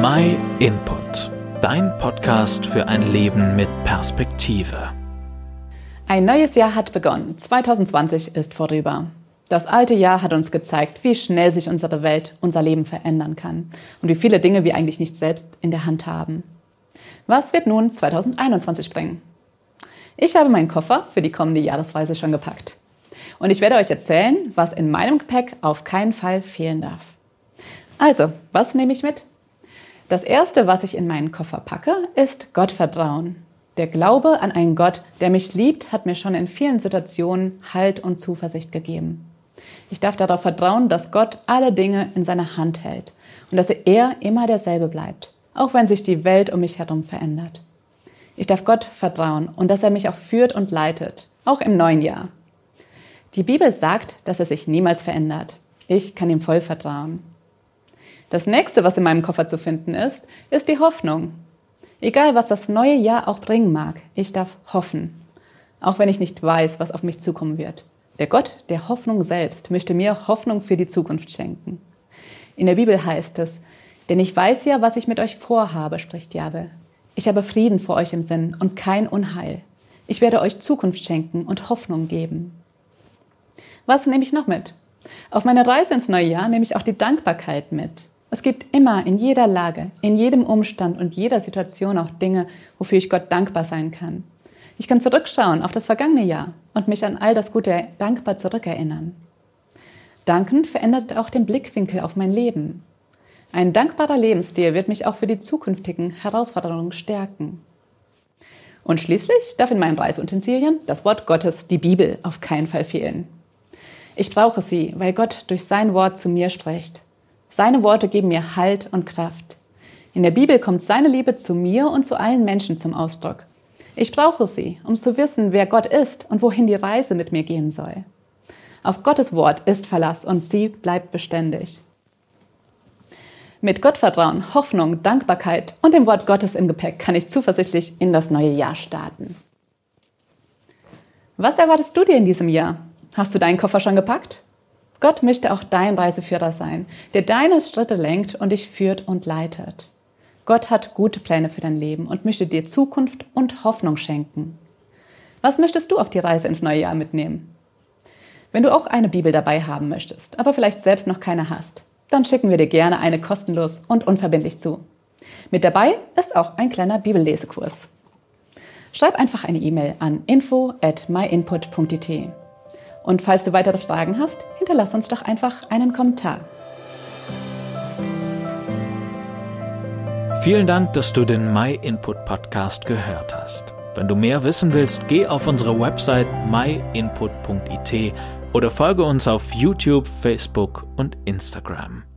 My Input, dein Podcast für ein Leben mit Perspektive. Ein neues Jahr hat begonnen. 2020 ist vorüber. Das alte Jahr hat uns gezeigt, wie schnell sich unsere Welt, unser Leben verändern kann und wie viele Dinge wir eigentlich nicht selbst in der Hand haben. Was wird nun 2021 bringen? Ich habe meinen Koffer für die kommende Jahresreise schon gepackt. Und ich werde euch erzählen, was in meinem Gepäck auf keinen Fall fehlen darf. Also, was nehme ich mit? Das Erste, was ich in meinen Koffer packe, ist Gottvertrauen. Der Glaube an einen Gott, der mich liebt, hat mir schon in vielen Situationen Halt und Zuversicht gegeben. Ich darf darauf vertrauen, dass Gott alle Dinge in seiner Hand hält und dass er immer derselbe bleibt, auch wenn sich die Welt um mich herum verändert. Ich darf Gott vertrauen und dass er mich auch führt und leitet, auch im neuen Jahr. Die Bibel sagt, dass er sich niemals verändert. Ich kann ihm voll vertrauen. Das nächste, was in meinem Koffer zu finden ist, ist die Hoffnung. Egal, was das neue Jahr auch bringen mag, ich darf hoffen. Auch wenn ich nicht weiß, was auf mich zukommen wird. Der Gott der Hoffnung selbst möchte mir Hoffnung für die Zukunft schenken. In der Bibel heißt es, denn ich weiß ja, was ich mit euch vorhabe, spricht Jahwe. Ich habe Frieden vor euch im Sinn und kein Unheil. Ich werde euch Zukunft schenken und Hoffnung geben. Was nehme ich noch mit? Auf meiner Reise ins neue Jahr nehme ich auch die Dankbarkeit mit. Es gibt immer in jeder Lage, in jedem Umstand und jeder Situation auch Dinge, wofür ich Gott dankbar sein kann. Ich kann zurückschauen auf das vergangene Jahr und mich an all das Gute dankbar zurückerinnern. Danken verändert auch den Blickwinkel auf mein Leben. Ein dankbarer Lebensstil wird mich auch für die zukünftigen Herausforderungen stärken. Und schließlich darf in meinen Reisutensilien das Wort Gottes, die Bibel, auf keinen Fall fehlen. Ich brauche sie, weil Gott durch sein Wort zu mir spricht. Seine Worte geben mir Halt und Kraft. In der Bibel kommt seine Liebe zu mir und zu allen Menschen zum Ausdruck. Ich brauche sie, um zu wissen, wer Gott ist und wohin die Reise mit mir gehen soll. Auf Gottes Wort ist Verlass und sie bleibt beständig. Mit Gottvertrauen, Hoffnung, Dankbarkeit und dem Wort Gottes im Gepäck kann ich zuversichtlich in das neue Jahr starten. Was erwartest du dir in diesem Jahr? Hast du deinen Koffer schon gepackt? Gott möchte auch dein Reiseführer sein, der deine Schritte lenkt und dich führt und leitet. Gott hat gute Pläne für dein Leben und möchte dir Zukunft und Hoffnung schenken. Was möchtest du auf die Reise ins neue Jahr mitnehmen? Wenn du auch eine Bibel dabei haben möchtest, aber vielleicht selbst noch keine hast, dann schicken wir dir gerne eine kostenlos und unverbindlich zu. Mit dabei ist auch ein kleiner Bibellesekurs. Schreib einfach eine E-Mail an info at myinput.it. Und falls du weitere Fragen hast, hinterlass uns doch einfach einen Kommentar. Vielen Dank, dass du den My Input Podcast gehört hast. Wenn du mehr wissen willst, geh auf unsere Website myinput.it oder folge uns auf YouTube, Facebook und Instagram.